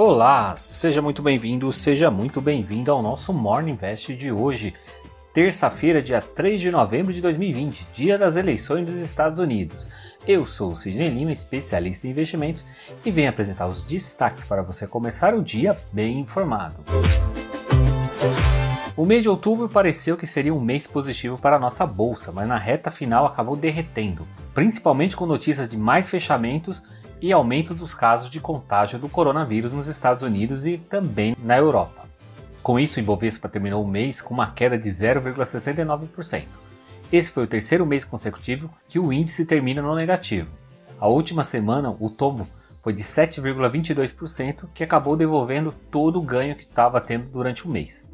Olá, seja muito bem-vindo, seja muito bem-vindo ao nosso Morning Invest de hoje, terça-feira, dia 3 de novembro de 2020, dia das eleições dos Estados Unidos. Eu sou o Sidney Lima, especialista em investimentos, e venho apresentar os destaques para você começar o dia bem informado. O mês de outubro pareceu que seria um mês positivo para a nossa bolsa, mas na reta final acabou derretendo, principalmente com notícias de mais fechamentos e aumento dos casos de contágio do coronavírus nos Estados Unidos e também na Europa. Com isso, o Ibovespa terminou o mês com uma queda de 0,69%. Esse foi o terceiro mês consecutivo que o índice termina no negativo. A última semana, o tombo foi de 7,22%, que acabou devolvendo todo o ganho que estava tendo durante o mês.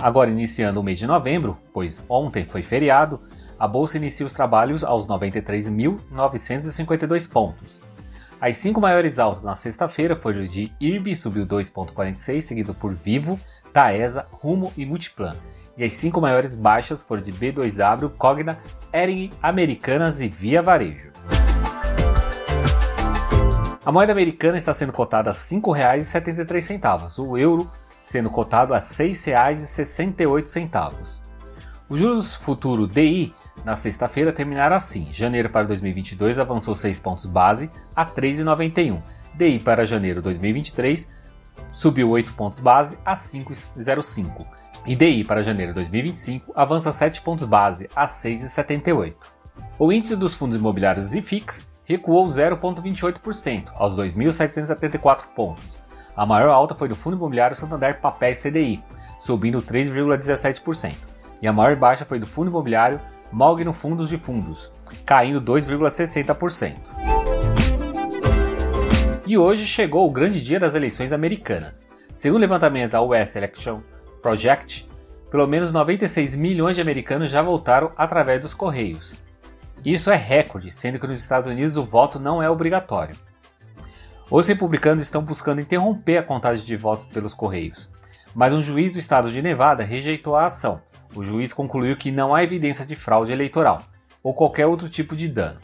Agora, iniciando o mês de novembro, pois ontem foi feriado, a bolsa inicia os trabalhos aos 93.952 pontos, as cinco maiores altas na sexta-feira foram de IRB, subiu 2,46, seguido por Vivo, Taesa, Rumo e Multiplan. E as cinco maiores baixas foram de B2W, Cogna, Ering, Americanas e Via Varejo. A moeda americana está sendo cotada a R$ 5,73, o euro sendo cotado a R$ 6,68. O juros futuro DI na sexta-feira terminaram assim: janeiro para 2022 avançou 6 pontos base a 3,91. DI para janeiro 2023 subiu 8 pontos base a 5,05. E DI para janeiro 2025 avança 7 pontos base a 6,78. O índice dos fundos imobiliários IFIX recuou 0,28% aos 2.774 pontos. A maior alta foi do Fundo Imobiliário Santander Papéis CDI, subindo 3,17%. E a maior baixa foi do Fundo Imobiliário Mogno Fundos de Fundos, caindo 2,60%. E hoje chegou o grande dia das eleições americanas. Segundo o levantamento da US Election Project, pelo menos 96 milhões de americanos já votaram através dos correios. Isso é recorde, sendo que nos Estados Unidos o voto não é obrigatório. Os republicanos estão buscando interromper a contagem de votos pelos correios, mas um juiz do estado de Nevada rejeitou a ação, o juiz concluiu que não há evidência de fraude eleitoral ou qualquer outro tipo de dano.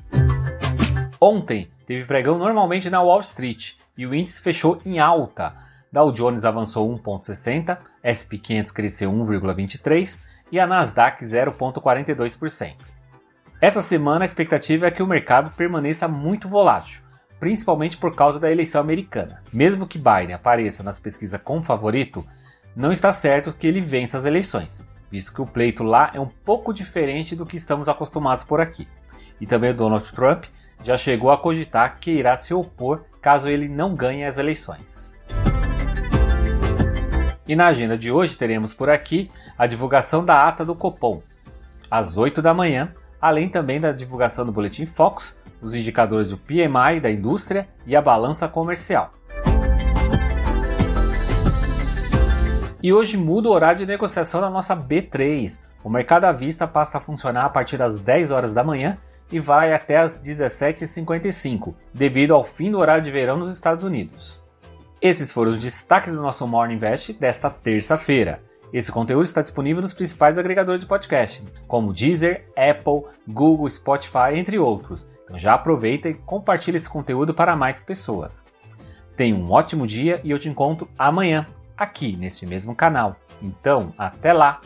Ontem teve pregão normalmente na Wall Street e o índice fechou em alta. Dow Jones avançou 1,60, SP 500 cresceu 1,23 e a Nasdaq 0,42%. Essa semana a expectativa é que o mercado permaneça muito volátil, principalmente por causa da eleição americana. Mesmo que Biden apareça nas pesquisas como favorito, não está certo que ele vença as eleições visto que o pleito lá é um pouco diferente do que estamos acostumados por aqui. E também Donald Trump já chegou a cogitar que irá se opor caso ele não ganhe as eleições. E na agenda de hoje teremos por aqui a divulgação da ata do Copom, às 8 da manhã, além também da divulgação do Boletim Focus, os indicadores do PMI da indústria e a balança comercial. E hoje muda o horário de negociação da nossa B3. O mercado à vista passa a funcionar a partir das 10 horas da manhã e vai até as 17h55, devido ao fim do horário de verão nos Estados Unidos. Esses foram os destaques do nosso Morning Invest desta terça-feira. Esse conteúdo está disponível nos principais agregadores de podcast, como Deezer, Apple, Google, Spotify, entre outros. Então já aproveita e compartilhe esse conteúdo para mais pessoas. Tenha um ótimo dia e eu te encontro amanhã aqui neste mesmo canal. Então, até lá!